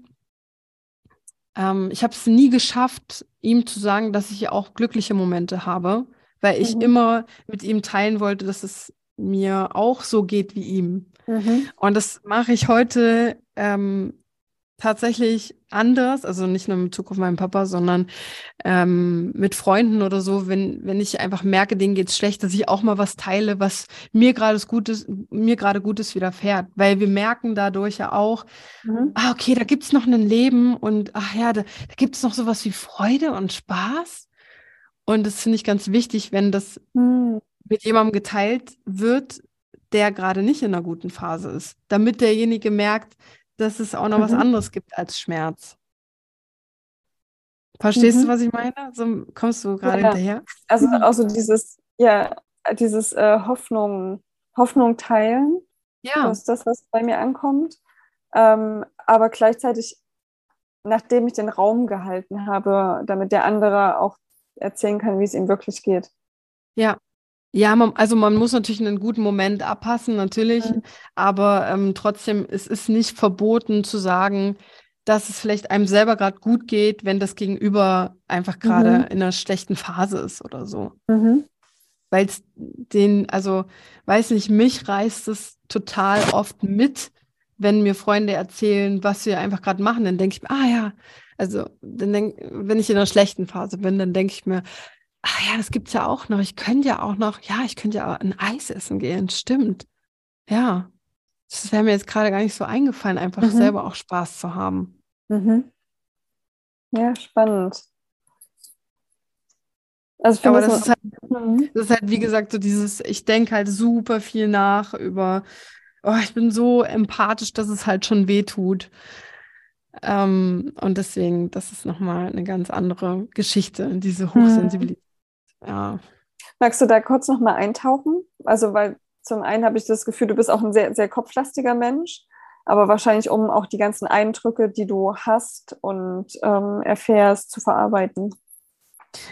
ähm, ich habe es nie geschafft, ihm zu sagen, dass ich auch glückliche Momente habe, weil ich mhm. immer mit ihm teilen wollte, dass es mir auch so geht wie ihm. Mhm. Und das mache ich heute ähm, tatsächlich anders, also nicht nur in Bezug auf meinen Papa, sondern ähm, mit Freunden oder so, wenn, wenn ich einfach merke, denen geht's schlecht, dass ich auch mal was teile, was mir gerade Gutes, mir gerade Gutes widerfährt. Weil wir merken dadurch ja auch, mhm. ah, okay, da gibt's noch ein Leben und ach ja, da, da gibt's noch sowas wie Freude und Spaß. Und das finde ich ganz wichtig, wenn das mhm. mit jemandem geteilt wird, der gerade nicht in einer guten Phase ist, damit derjenige merkt, dass es auch noch mhm. was anderes gibt als Schmerz. Verstehst mhm. du, was ich meine? So kommst du gerade ja. hinterher? Also auch so dieses, ja, dieses äh, Hoffnung, Hoffnung teilen. Ja. Das ist das, was bei mir ankommt. Ähm, aber gleichzeitig, nachdem ich den Raum gehalten habe, damit der andere auch erzählen kann, wie es ihm wirklich geht. Ja, ja, man, also man muss natürlich einen guten Moment abpassen, natürlich, mhm. aber ähm, trotzdem, es ist nicht verboten zu sagen, dass es vielleicht einem selber gerade gut geht, wenn das Gegenüber einfach gerade mhm. in einer schlechten Phase ist oder so. Mhm. Weil es den, also weiß nicht, mich reißt es total oft mit, wenn mir Freunde erzählen, was wir einfach gerade machen, dann denke ich mir, ah ja, also dann denk, wenn ich in einer schlechten Phase bin, dann denke ich mir, ach ja, das gibt es ja auch noch. Ich könnte ja auch noch, ja, ich könnte ja ein Eis essen gehen, stimmt. Ja, das wäre mir jetzt gerade gar nicht so eingefallen, einfach mhm. selber auch Spaß zu haben. Mhm. Ja, spannend. Also Aber das ist, halt, mhm. das ist halt, wie gesagt, so dieses, ich denke halt super viel nach über, oh, ich bin so empathisch, dass es halt schon weh tut. Ähm, und deswegen, das ist nochmal eine ganz andere Geschichte, diese mhm. Hochsensibilität. Ja. Magst du da kurz noch mal eintauchen? Also, weil zum einen habe ich das Gefühl, du bist auch ein sehr, sehr kopflastiger Mensch, aber wahrscheinlich, um auch die ganzen Eindrücke, die du hast und ähm, erfährst, zu verarbeiten.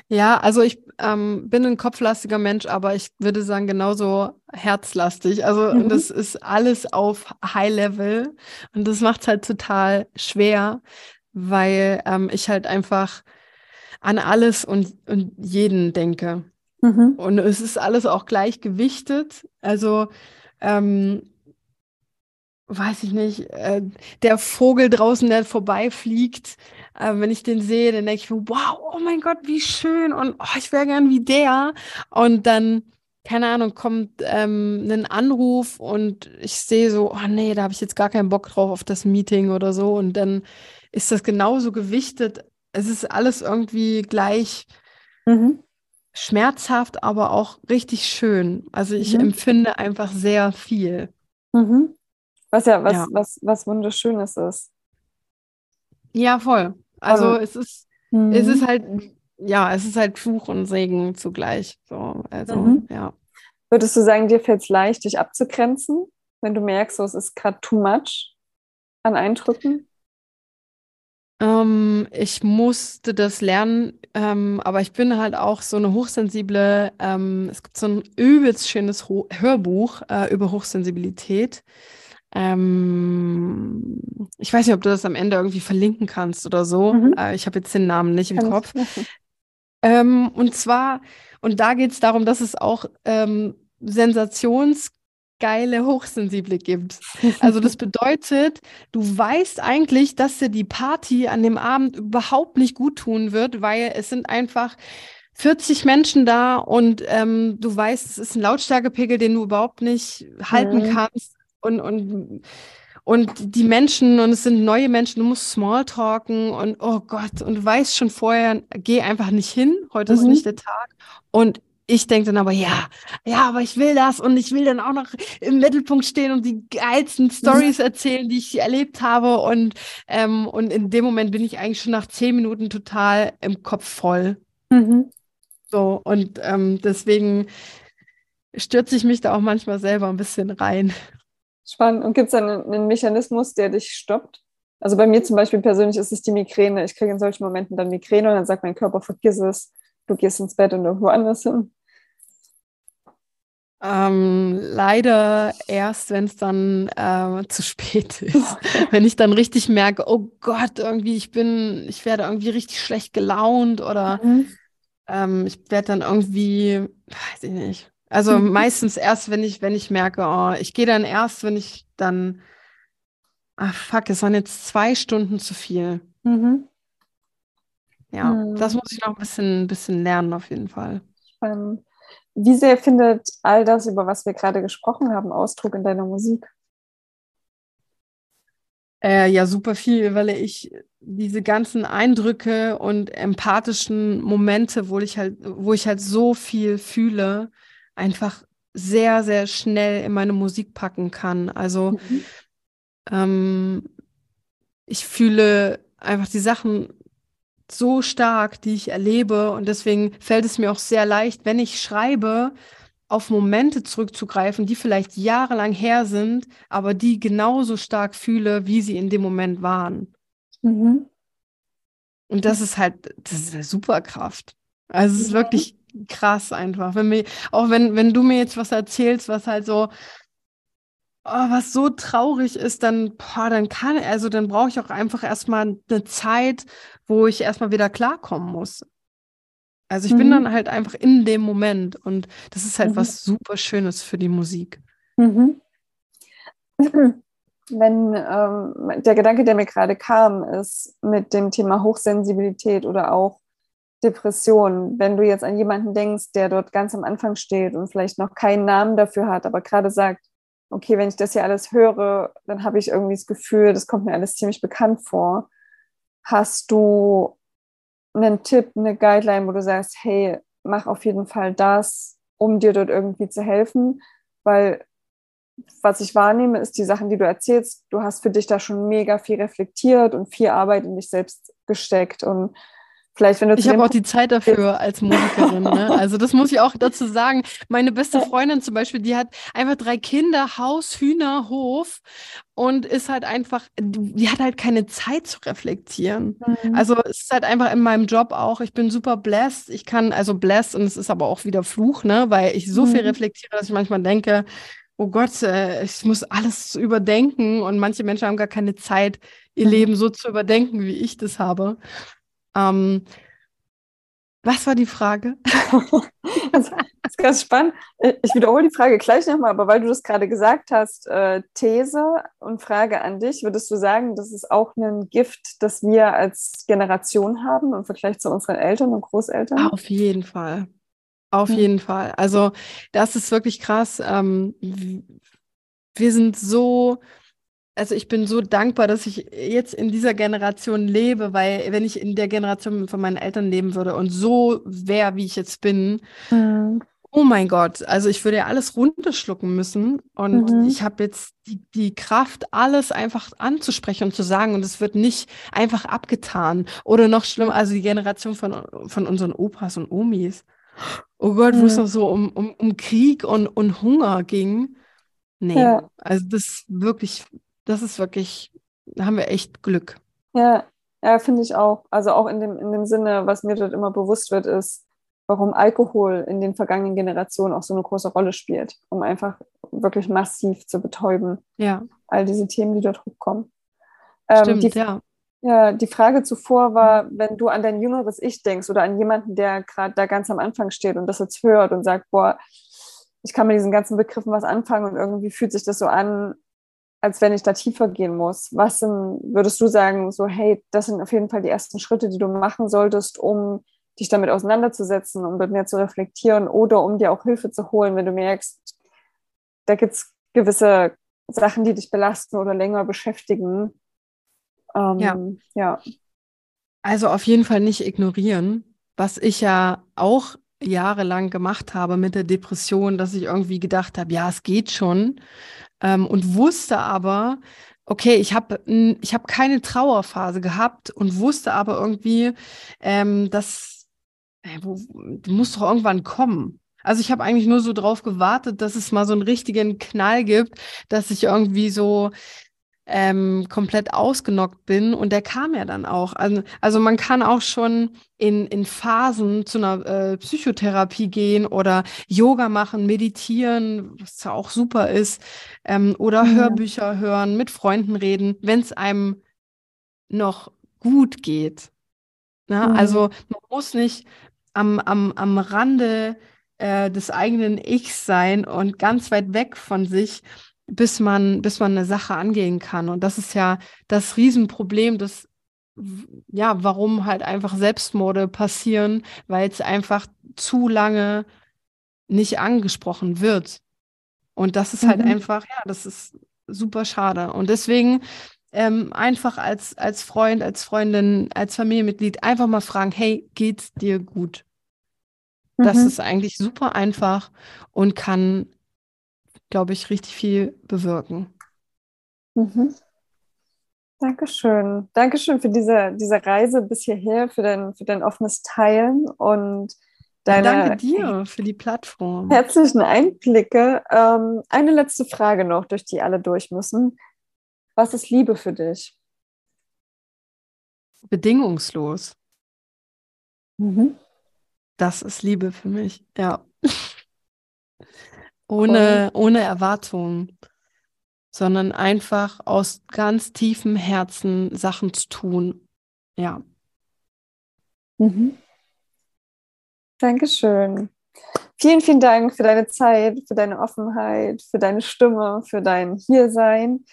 Ja, also ich ähm, bin ein kopflastiger Mensch, aber ich würde sagen genauso herzlastig. Also mhm. das ist alles auf High Level und das macht es halt total schwer, weil ähm, ich halt einfach an alles und, und jeden denke. Mhm. Und es ist alles auch gleich gewichtet. Also, ähm, weiß ich nicht, äh, der Vogel draußen, der vorbeifliegt, äh, wenn ich den sehe, dann denke ich mir, wow, oh mein Gott, wie schön und oh, ich wäre gern wie der. Und dann, keine Ahnung, kommt ähm, ein Anruf und ich sehe so, oh nee, da habe ich jetzt gar keinen Bock drauf auf das Meeting oder so. Und dann ist das genauso gewichtet es ist alles irgendwie gleich mhm. schmerzhaft, aber auch richtig schön. Also ich mhm. empfinde einfach sehr viel. Mhm. Was ja was, ja. was, was Wunderschönes ist. Ja, voll. Also oh. es ist, es ist mhm. halt, ja, es ist halt Fluch und Segen zugleich. So, also, mhm. ja. Würdest du sagen, dir fällt es leicht, dich abzugrenzen, wenn du merkst, so, es ist gerade too much an Eindrücken? Ähm, ich musste das lernen, ähm, aber ich bin halt auch so eine hochsensible. Ähm, es gibt so ein übelst schönes Ho Hörbuch äh, über Hochsensibilität. Ähm, ich weiß nicht, ob du das am Ende irgendwie verlinken kannst oder so. Mhm. Äh, ich habe jetzt den Namen nicht im Kann Kopf. Ähm, und zwar, und da geht es darum, dass es auch ähm, sensationsgeile Hochsensible gibt. Also das bedeutet, du weißt eigentlich, dass dir die Party an dem Abend überhaupt nicht gut tun wird, weil es sind einfach 40 Menschen da und ähm, du weißt, es ist ein Lautstärkepegel, den du überhaupt nicht halten mhm. kannst und, und, und die Menschen und es sind neue Menschen, du musst Smalltalken und oh Gott, und du weißt schon vorher, geh einfach nicht hin, heute mhm. ist nicht der Tag. Und ich denke dann aber, ja, ja, aber ich will das und ich will dann auch noch im Mittelpunkt stehen und die geilsten Stories erzählen, die ich erlebt habe. Und, ähm, und in dem Moment bin ich eigentlich schon nach zehn Minuten total im Kopf voll. Mhm. So, und ähm, deswegen stürze ich mich da auch manchmal selber ein bisschen rein. Spannend. Und gibt es einen, einen Mechanismus, der dich stoppt? Also bei mir zum Beispiel persönlich ist es die Migräne. Ich kriege in solchen Momenten dann Migräne und dann sagt mein Körper, vergiss es, du gehst ins Bett und irgendwo anders hin. Ähm, leider erst, wenn es dann äh, zu spät ist. wenn ich dann richtig merke, oh Gott, irgendwie, ich bin, ich werde irgendwie richtig schlecht gelaunt oder mhm. ähm, ich werde dann irgendwie, weiß ich nicht, also mhm. meistens erst, wenn ich, wenn ich merke, oh, ich gehe dann erst, wenn ich dann, ach fuck, es waren jetzt zwei Stunden zu viel. Mhm. Ja, mhm. das muss ich noch ein bisschen, ein bisschen lernen auf jeden Fall. Spannend. Wie sehr findet all das, über was wir gerade gesprochen haben, Ausdruck in deiner Musik? Äh, ja, super viel, weil ich diese ganzen Eindrücke und empathischen Momente, wo ich halt, wo ich halt so viel fühle, einfach sehr, sehr schnell in meine Musik packen kann. Also mhm. ähm, ich fühle einfach die Sachen so stark, die ich erlebe. Und deswegen fällt es mir auch sehr leicht, wenn ich schreibe, auf Momente zurückzugreifen, die vielleicht jahrelang her sind, aber die genauso stark fühle, wie sie in dem Moment waren. Mhm. Und das ist halt, das ist eine Superkraft. Also es ist wirklich krass einfach. Wenn mir, auch wenn, wenn du mir jetzt was erzählst, was halt so, oh, was so traurig ist, dann, boah, dann kann, also dann brauche ich auch einfach erstmal eine Zeit, wo ich erstmal wieder klarkommen muss. Also ich mhm. bin dann halt einfach in dem Moment und das ist halt mhm. was super Schönes für die Musik. Mhm. Wenn ähm, der Gedanke, der mir gerade kam, ist mit dem Thema Hochsensibilität oder auch Depression, wenn du jetzt an jemanden denkst, der dort ganz am Anfang steht und vielleicht noch keinen Namen dafür hat, aber gerade sagt, okay, wenn ich das hier alles höre, dann habe ich irgendwie das Gefühl, das kommt mir alles ziemlich bekannt vor. Hast du einen Tipp, eine Guideline, wo du sagst, hey, mach auf jeden Fall das, um dir dort irgendwie zu helfen? Weil was ich wahrnehme, ist die Sachen, die du erzählst, du hast für dich da schon mega viel reflektiert und viel Arbeit in dich selbst gesteckt und Vielleicht, wenn du ich habe auch die Zeit dafür als Musikerin. Ne? Also das muss ich auch dazu sagen. Meine beste Freundin zum Beispiel, die hat einfach drei Kinder, Haus, Hühner, Hof und ist halt einfach, die hat halt keine Zeit zu reflektieren. Mhm. Also es ist halt einfach in meinem Job auch, ich bin super blessed. Ich kann, also blessed und es ist aber auch wieder Fluch, ne? weil ich so mhm. viel reflektiere, dass ich manchmal denke, oh Gott, äh, ich muss alles überdenken und manche Menschen haben gar keine Zeit, ihr mhm. Leben so zu überdenken, wie ich das habe. Ähm, was war die Frage? das ist ganz spannend. Ich wiederhole die Frage gleich nochmal, aber weil du das gerade gesagt hast, äh, These und Frage an dich, würdest du sagen, das ist auch ein Gift, das wir als Generation haben im Vergleich zu unseren Eltern und Großeltern? Auf jeden Fall. Auf mhm. jeden Fall. Also das ist wirklich krass. Ähm, wir sind so also ich bin so dankbar, dass ich jetzt in dieser Generation lebe, weil wenn ich in der Generation von meinen Eltern leben würde und so wäre, wie ich jetzt bin, mhm. oh mein Gott, also ich würde ja alles runterschlucken müssen und mhm. ich habe jetzt die, die Kraft, alles einfach anzusprechen und zu sagen und es wird nicht einfach abgetan oder noch schlimmer, also die Generation von, von unseren Opas und Omis. Oh Gott, mhm. wo es mhm. noch so um, um, um Krieg und, und Hunger ging. Nee, ja. also das wirklich das ist wirklich, da haben wir echt Glück. Ja, ja, finde ich auch. Also auch in dem, in dem Sinne, was mir dort immer bewusst wird, ist, warum Alkohol in den vergangenen Generationen auch so eine große Rolle spielt, um einfach wirklich massiv zu betäuben. Ja. All diese Themen, die dort hochkommen. Ähm, Stimmt, die, ja. Ja, die Frage zuvor war, wenn du an dein jüngeres Ich denkst oder an jemanden, der gerade da ganz am Anfang steht und das jetzt hört und sagt, boah, ich kann mit diesen ganzen Begriffen was anfangen und irgendwie fühlt sich das so an, als wenn ich da tiefer gehen muss. Was würdest du sagen, so, hey, das sind auf jeden Fall die ersten Schritte, die du machen solltest, um dich damit auseinanderzusetzen, um mit mir zu reflektieren oder um dir auch Hilfe zu holen, wenn du merkst, da gibt es gewisse Sachen, die dich belasten oder länger beschäftigen. Ähm, ja. ja. Also auf jeden Fall nicht ignorieren, was ich ja auch jahrelang gemacht habe mit der Depression, dass ich irgendwie gedacht habe, ja, es geht schon ähm, und wusste aber, okay, ich habe ich hab keine Trauerphase gehabt und wusste aber irgendwie, ähm, dass äh, wo, muss doch irgendwann kommen. Also ich habe eigentlich nur so drauf gewartet, dass es mal so einen richtigen Knall gibt, dass ich irgendwie so ähm, komplett ausgenockt bin und der kam ja dann auch. Also, also man kann auch schon in, in Phasen zu einer äh, Psychotherapie gehen oder Yoga machen, meditieren, was ja auch super ist, ähm, oder mhm. Hörbücher hören, mit Freunden reden, wenn es einem noch gut geht. Na, mhm. Also man muss nicht am, am, am Rande äh, des eigenen Ichs sein und ganz weit weg von sich, bis man, bis man eine Sache angehen kann. Und das ist ja das Riesenproblem, das ja, warum halt einfach Selbstmorde passieren, weil es einfach zu lange nicht angesprochen wird. Und das ist halt mhm. einfach, ja, das ist super schade. Und deswegen ähm, einfach als, als Freund, als Freundin, als Familienmitglied einfach mal fragen, hey, geht's dir gut? Mhm. Das ist eigentlich super einfach und kann glaube ich, richtig viel bewirken. Mhm. Dankeschön. Dankeschön für diese, diese Reise bis hierher, für dein, für dein offenes Teilen und deine. Ja, danke dir für die Plattform. Herzlichen Einblicke. Ähm, eine letzte Frage noch, durch die alle durch müssen. Was ist Liebe für dich? Bedingungslos. Mhm. Das ist Liebe für mich, ja. Ohne, ohne Erwartungen, sondern einfach aus ganz tiefem Herzen Sachen zu tun. Ja. Mhm. Dankeschön. Vielen, vielen Dank für deine Zeit, für deine Offenheit, für deine Stimme, für dein Hiersein.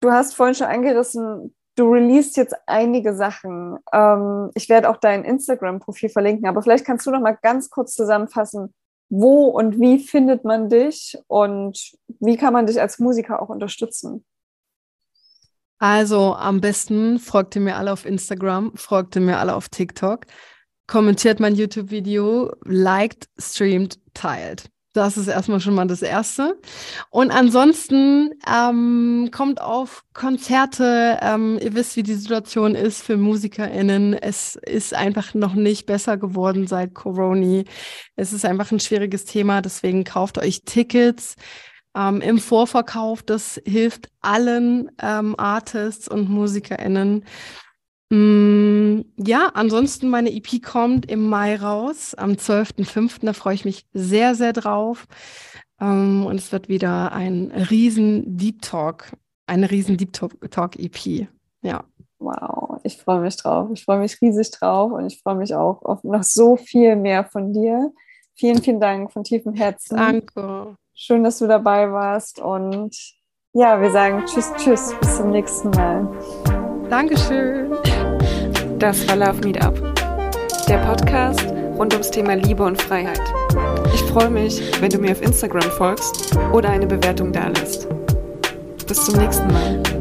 Du hast vorhin schon angerissen, du releast jetzt einige Sachen. Ähm, ich werde auch dein Instagram-Profil verlinken, aber vielleicht kannst du noch mal ganz kurz zusammenfassen, wo und wie findet man dich und wie kann man dich als Musiker auch unterstützen? Also am besten folgt ihr mir alle auf Instagram, folgt ihr mir alle auf TikTok, kommentiert mein YouTube-Video, liked, streamt, teilt. Das ist erstmal schon mal das Erste. Und ansonsten ähm, kommt auf Konzerte. Ähm, ihr wisst, wie die Situation ist für MusikerInnen. Es ist einfach noch nicht besser geworden seit Corona. Es ist einfach ein schwieriges Thema. Deswegen kauft euch Tickets ähm, im Vorverkauf. Das hilft allen ähm, Artists und MusikerInnen. Mm, ja, ansonsten meine EP kommt im Mai raus, am 12.05. Da freue ich mich sehr, sehr drauf. Ähm, und es wird wieder ein riesen Deep Talk, eine riesen Deep Talk EP. Ja. Wow, ich freue mich drauf. Ich freue mich riesig drauf und ich freue mich auch auf noch so viel mehr von dir. Vielen, vielen Dank von tiefem Herzen. Danke. Schön, dass du dabei warst und ja, wir sagen Tschüss, Tschüss, bis zum nächsten Mal. Dankeschön. Das war Love Meetup, der Podcast rund ums Thema Liebe und Freiheit. Ich freue mich, wenn du mir auf Instagram folgst oder eine Bewertung dalässt. Bis zum nächsten Mal.